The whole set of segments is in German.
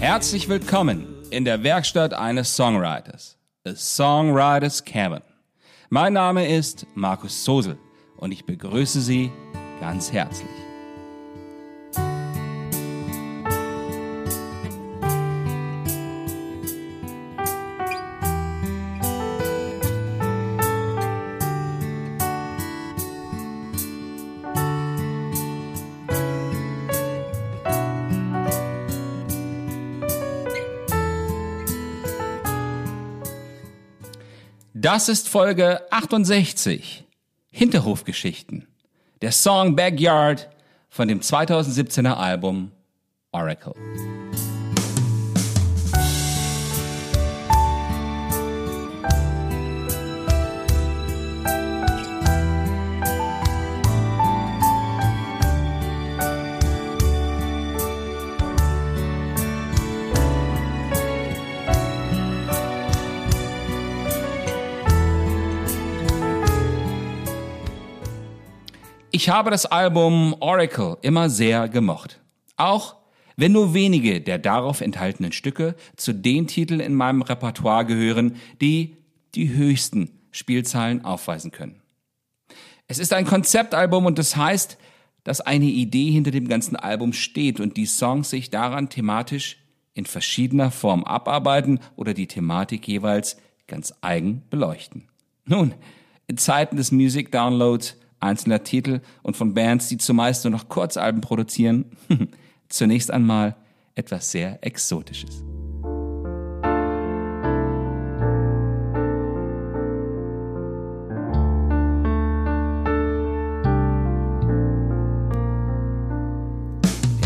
Herzlich willkommen in der Werkstatt eines Songwriters, A Songwriters Cabin. Mein Name ist Markus Sosel und ich begrüße Sie ganz herzlich. Das ist Folge 68. Hinterhofgeschichten. Der Song Backyard von dem 2017er Album Oracle. Ich habe das Album Oracle immer sehr gemocht. Auch wenn nur wenige der darauf enthaltenen Stücke zu den Titeln in meinem Repertoire gehören, die die höchsten Spielzahlen aufweisen können. Es ist ein Konzeptalbum und das heißt, dass eine Idee hinter dem ganzen Album steht und die Songs sich daran thematisch in verschiedener Form abarbeiten oder die Thematik jeweils ganz eigen beleuchten. Nun, in Zeiten des Music Downloads einzelner Titel und von Bands, die zumeist nur noch Kurzalben produzieren, zunächst einmal etwas sehr Exotisches.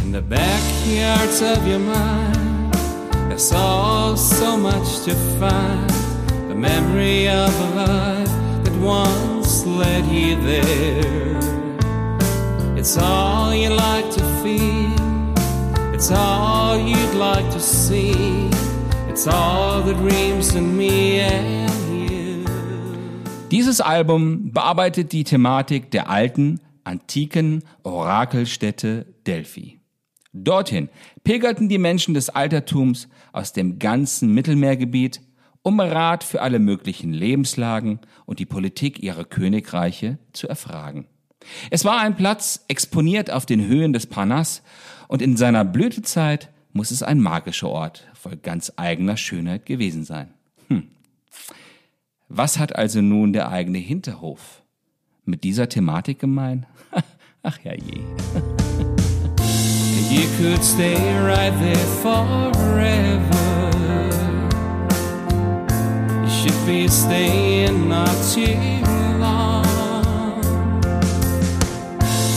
In the backyards of your mind, there's all so much to find. The memory of a life that once led you there. It's all you like to feel, it's all you'd like to see. It's all the dreams in me and you. Dieses Album bearbeitet die Thematik der alten, antiken Orakelstätte Delphi. Dorthin pilgerten die Menschen des Altertums aus dem ganzen Mittelmeergebiet, um Rat für alle möglichen Lebenslagen und die Politik ihrer Königreiche zu erfragen. Es war ein Platz exponiert auf den Höhen des Parnass und in seiner Blütezeit muss es ein magischer Ort voll ganz eigener Schönheit gewesen sein. Hm. Was hat also nun der eigene Hinterhof mit dieser Thematik gemein? Ach ja je. You could stay right there forever. Should be staying not too long.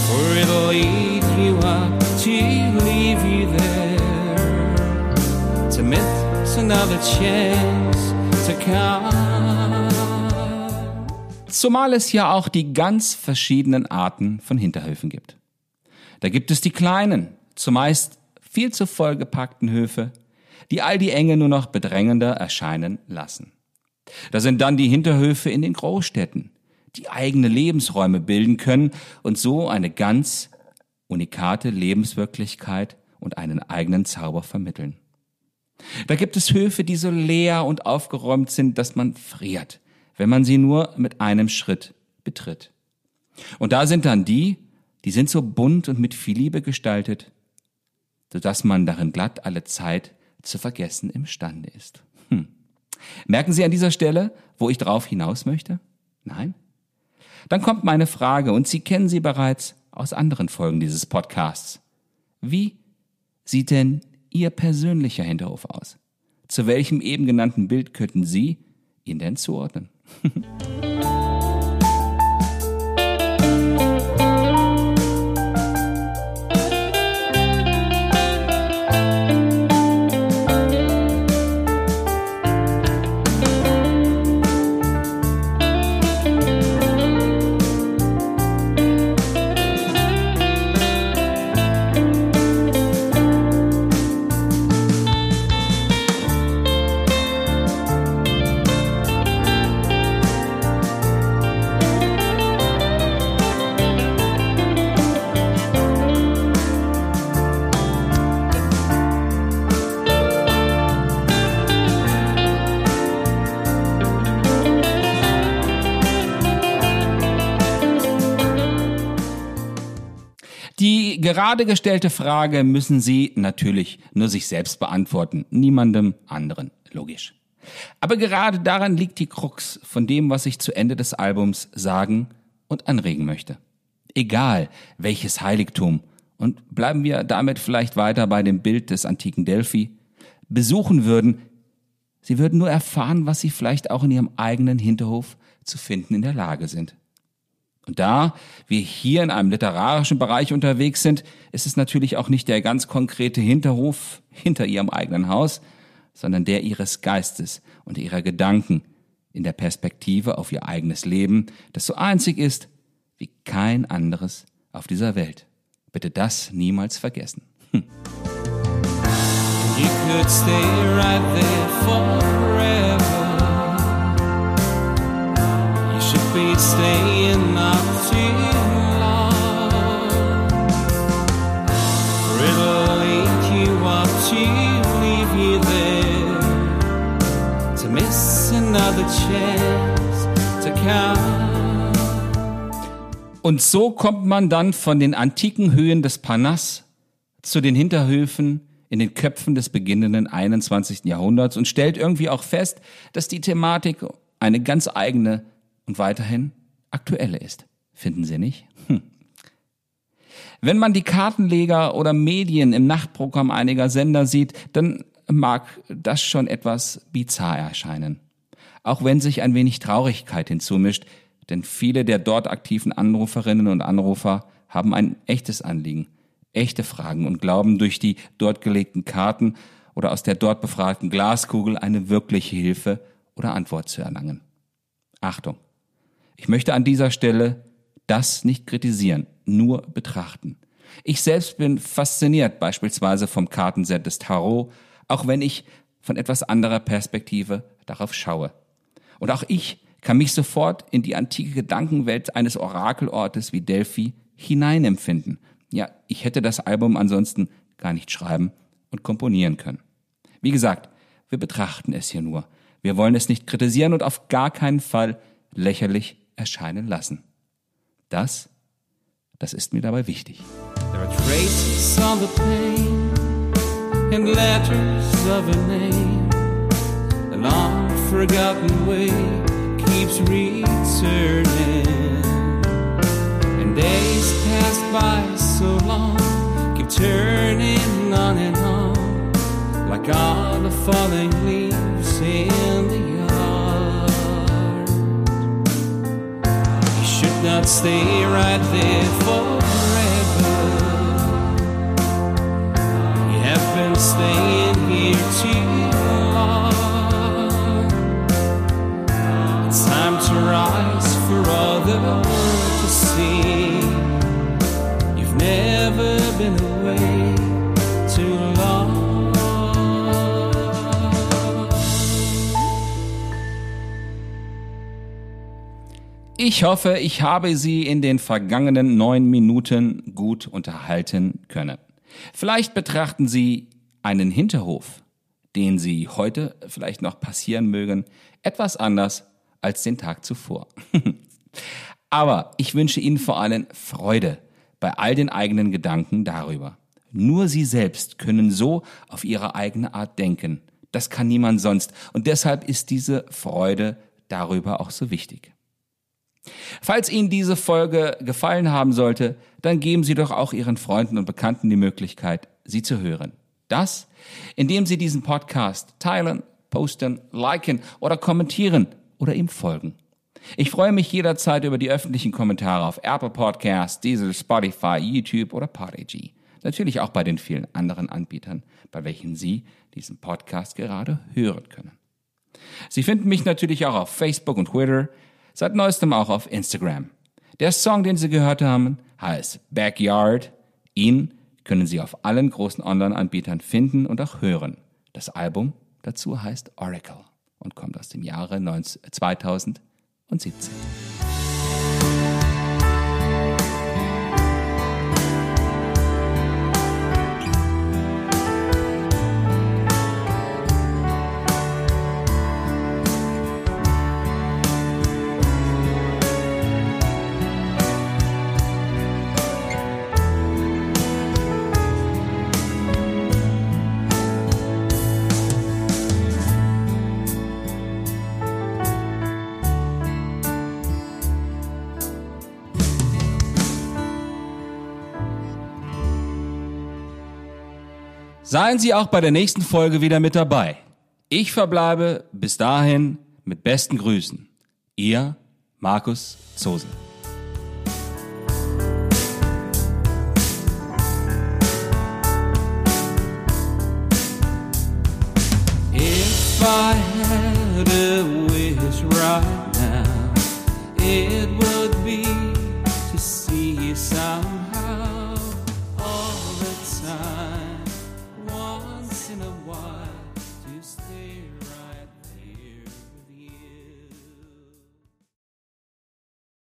For it'll lead you up to leave you there. To miss another chance to come. Zumal es ja auch die ganz verschiedenen Arten von Hinterhöfen gibt. Da gibt es die kleinen, zumeist viel zu vollgepackten Höfe, die all die Enge nur noch bedrängender erscheinen lassen. Da sind dann die Hinterhöfe in den Großstädten, die eigene Lebensräume bilden können und so eine ganz unikate Lebenswirklichkeit und einen eigenen Zauber vermitteln. Da gibt es Höfe, die so leer und aufgeräumt sind, dass man friert, wenn man sie nur mit einem Schritt betritt. Und da sind dann die, die sind so bunt und mit viel Liebe gestaltet, sodass man darin glatt alle Zeit zu vergessen imstande ist. Merken Sie an dieser Stelle, wo ich drauf hinaus möchte? Nein? Dann kommt meine Frage, und Sie kennen sie bereits aus anderen Folgen dieses Podcasts. Wie sieht denn Ihr persönlicher Hinterhof aus? Zu welchem eben genannten Bild könnten Sie ihn denn zuordnen? gerade gestellte Frage müssen Sie natürlich nur sich selbst beantworten, niemandem anderen, logisch. Aber gerade daran liegt die Krux von dem, was ich zu Ende des Albums sagen und anregen möchte. Egal welches Heiligtum, und bleiben wir damit vielleicht weiter bei dem Bild des antiken Delphi, besuchen würden, sie würden nur erfahren, was sie vielleicht auch in ihrem eigenen Hinterhof zu finden in der Lage sind. Und da wir hier in einem literarischen Bereich unterwegs sind, ist es natürlich auch nicht der ganz konkrete Hinterhof hinter ihrem eigenen Haus, sondern der ihres Geistes und ihrer Gedanken in der Perspektive auf ihr eigenes Leben, das so einzig ist wie kein anderes auf dieser Welt. Bitte das niemals vergessen. Hm. You could stay right there forever. You should be staying Und so kommt man dann von den antiken Höhen des Parnass zu den Hinterhöfen in den Köpfen des beginnenden 21. Jahrhunderts und stellt irgendwie auch fest, dass die Thematik eine ganz eigene und weiterhin aktuelle ist. Finden Sie nicht? Hm. Wenn man die Kartenleger oder Medien im Nachtprogramm einiger Sender sieht, dann mag das schon etwas bizarr erscheinen. Auch wenn sich ein wenig Traurigkeit hinzumischt, denn viele der dort aktiven Anruferinnen und Anrufer haben ein echtes Anliegen, echte Fragen und glauben durch die dort gelegten Karten oder aus der dort befragten Glaskugel eine wirkliche Hilfe oder Antwort zu erlangen. Achtung! Ich möchte an dieser Stelle das nicht kritisieren, nur betrachten. Ich selbst bin fasziniert beispielsweise vom Kartenset des Tarot, auch wenn ich von etwas anderer Perspektive darauf schaue. Und auch ich kann mich sofort in die antike Gedankenwelt eines Orakelortes wie Delphi hineinempfinden. Ja, ich hätte das Album ansonsten gar nicht schreiben und komponieren können. Wie gesagt, wir betrachten es hier nur. Wir wollen es nicht kritisieren und auf gar keinen Fall lächerlich erscheinen lassen. Das, das ist mir dabei wichtig. Unforgotten way keeps returning. And days pass by so long, keep turning on and on, like all the falling leaves in the yard. You should not stay right there forever. You have been staying Ich hoffe, ich habe Sie in den vergangenen neun Minuten gut unterhalten können. Vielleicht betrachten Sie einen Hinterhof, den Sie heute vielleicht noch passieren mögen, etwas anders als den Tag zuvor. Aber ich wünsche Ihnen vor allem Freude bei all den eigenen Gedanken darüber. Nur Sie selbst können so auf Ihre eigene Art denken. Das kann niemand sonst. Und deshalb ist diese Freude darüber auch so wichtig. Falls Ihnen diese Folge gefallen haben sollte, dann geben Sie doch auch Ihren Freunden und Bekannten die Möglichkeit, sie zu hören. Das, indem Sie diesen Podcast teilen, posten, liken oder kommentieren oder ihm folgen. Ich freue mich jederzeit über die öffentlichen Kommentare auf Apple Podcasts, Diesel, Spotify, YouTube oder Podigy. Natürlich auch bei den vielen anderen Anbietern, bei welchen Sie diesen Podcast gerade hören können. Sie finden mich natürlich auch auf Facebook und Twitter, seit neuestem auch auf Instagram. Der Song, den Sie gehört haben, heißt Backyard. Ihn können Sie auf allen großen Online-Anbietern finden und auch hören. Das Album dazu heißt Oracle und kommt aus dem Jahre 2017. Seien Sie auch bei der nächsten Folge wieder mit dabei. Ich verbleibe bis dahin mit besten Grüßen. Ihr Markus Zose. If I had a wish right now, it would be